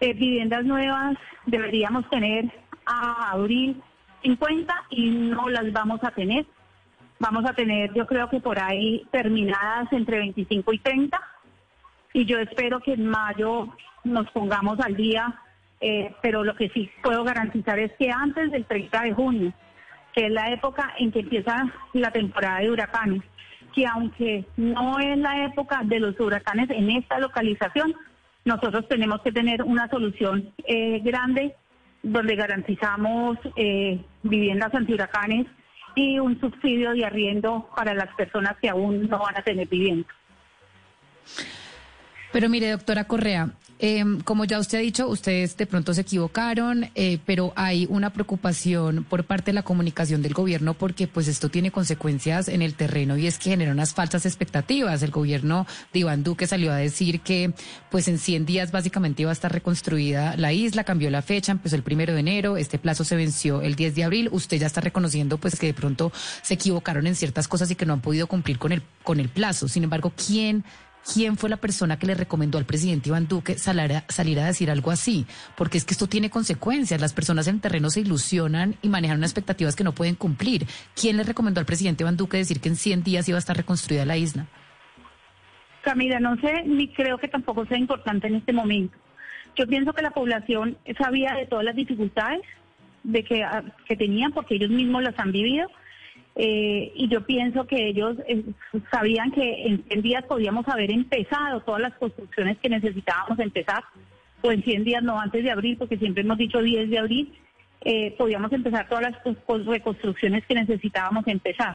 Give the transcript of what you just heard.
Eh, viviendas nuevas deberíamos tener a abril 50 y no las vamos a tener. Vamos a tener, yo creo que por ahí terminadas entre 25 y 30. Y yo espero que en mayo nos pongamos al día eh, pero lo que sí puedo garantizar es que antes del 30 de junio, que es la época en que empieza la temporada de huracanes, que aunque no es la época de los huracanes en esta localización, nosotros tenemos que tener una solución eh, grande donde garantizamos eh, viviendas antihuracanes y un subsidio de arriendo para las personas que aún no van a tener vivienda. Pero mire, doctora Correa, eh, como ya usted ha dicho, ustedes de pronto se equivocaron, eh, pero hay una preocupación por parte de la comunicación del gobierno porque pues esto tiene consecuencias en el terreno y es que genera unas falsas expectativas. El gobierno de Iván Duque salió a decir que pues en 100 días básicamente iba a estar reconstruida la isla, cambió la fecha, empezó el primero de enero, este plazo se venció el 10 de abril. Usted ya está reconociendo pues que de pronto se equivocaron en ciertas cosas y que no han podido cumplir con el, con el plazo. Sin embargo, ¿quién quién fue la persona que le recomendó al presidente Iván Duque salir a, decir algo así, porque es que esto tiene consecuencias. Las personas en terreno se ilusionan y manejan unas expectativas que no pueden cumplir. ¿Quién le recomendó al presidente Iván Duque decir que en 100 días iba a estar reconstruida la isla? Camila, no sé, ni creo que tampoco sea importante en este momento. Yo pienso que la población sabía de todas las dificultades de que, que tenían, porque ellos mismos las han vivido eh, y yo pienso que ellos eh, sabían que en 100 días podíamos haber empezado todas las construcciones que necesitábamos empezar, o en 100 días no antes de abril, porque siempre hemos dicho 10 de abril, eh, podíamos empezar todas las reconstrucciones que necesitábamos empezar.